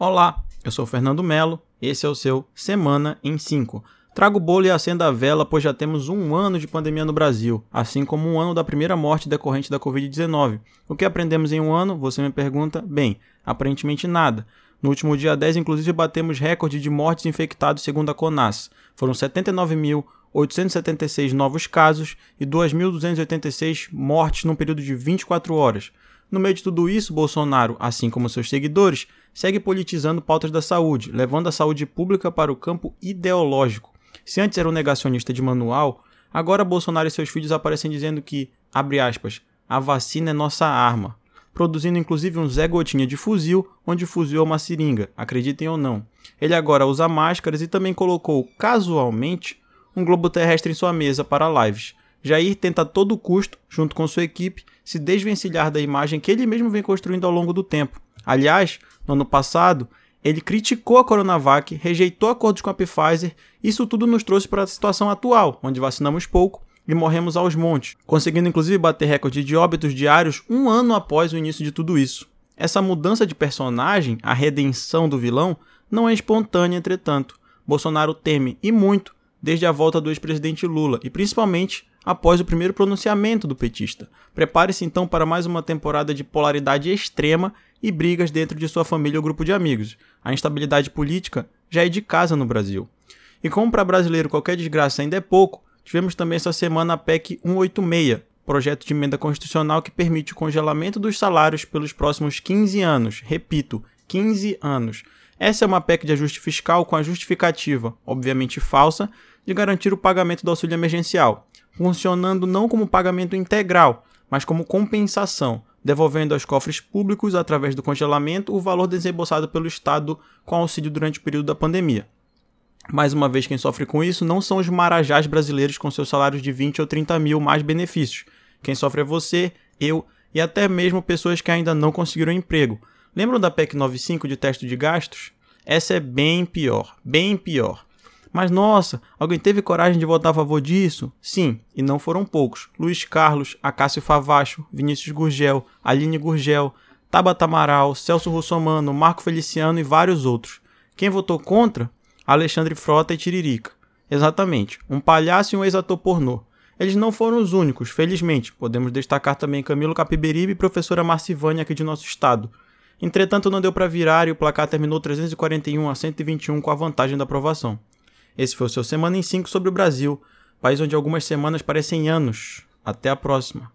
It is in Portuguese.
Olá, eu sou Fernando Melo, esse é o seu Semana em 5. Trago o bolo e acenda a vela, pois já temos um ano de pandemia no Brasil, assim como um ano da primeira morte decorrente da Covid-19. O que aprendemos em um ano? Você me pergunta? Bem, aparentemente nada. No último dia 10, inclusive, batemos recorde de mortes infectados segundo a CONAS. Foram 79.876 novos casos e 2.286 mortes num período de 24 horas. No meio de tudo isso, Bolsonaro, assim como seus seguidores, segue politizando pautas da saúde, levando a saúde pública para o campo ideológico. Se antes era um negacionista de manual, agora Bolsonaro e seus filhos aparecem dizendo que, abre aspas, a vacina é nossa arma, produzindo inclusive um Zé Gotinha de fuzil, onde fuzil é uma seringa, acreditem ou não. Ele agora usa máscaras e também colocou, casualmente, um globo terrestre em sua mesa para lives. Jair tenta a todo custo, junto com sua equipe, se desvencilhar da imagem que ele mesmo vem construindo ao longo do tempo. Aliás, no ano passado, ele criticou a Coronavac, rejeitou acordos com a Pfizer, isso tudo nos trouxe para a situação atual, onde vacinamos pouco e morremos aos montes, conseguindo inclusive bater recorde de óbitos diários um ano após o início de tudo isso. Essa mudança de personagem, a redenção do vilão, não é espontânea, entretanto. Bolsonaro teme, e muito, desde a volta do ex-presidente Lula, e principalmente após o primeiro pronunciamento do petista. Prepare-se então para mais uma temporada de polaridade extrema e brigas dentro de sua família ou grupo de amigos. A instabilidade política já é de casa no Brasil. E como para brasileiro qualquer desgraça ainda é pouco, tivemos também essa semana a PEC 186, projeto de emenda constitucional que permite o congelamento dos salários pelos próximos 15 anos. Repito, 15 anos. Essa é uma PEC de ajuste fiscal com a justificativa, obviamente falsa, de garantir o pagamento do auxílio emergencial funcionando não como pagamento integral, mas como compensação, devolvendo aos cofres públicos, através do congelamento, o valor desembolsado pelo Estado com auxílio durante o período da pandemia. Mais uma vez, quem sofre com isso não são os marajás brasileiros com seus salários de 20 ou 30 mil mais benefícios. Quem sofre é você, eu e até mesmo pessoas que ainda não conseguiram emprego. Lembram da PEC 95 de teste de gastos? Essa é bem pior, bem pior. Mas nossa, alguém teve coragem de votar a favor disso? Sim, e não foram poucos. Luiz Carlos, Acácio Favacho, Vinícius Gurgel, Aline Gurgel, Tabata Amaral, Celso Russomano, Marco Feliciano e vários outros. Quem votou contra? Alexandre Frota e Tiririca. Exatamente, um palhaço e um ex-ator pornô. Eles não foram os únicos, felizmente. Podemos destacar também Camilo Capiberibe e professora Marcivânia aqui de nosso estado. Entretanto, não deu para virar e o placar terminou 341 a 121 com a vantagem da aprovação. Esse foi o seu Semana em 5 sobre o Brasil, país onde algumas semanas parecem anos. Até a próxima.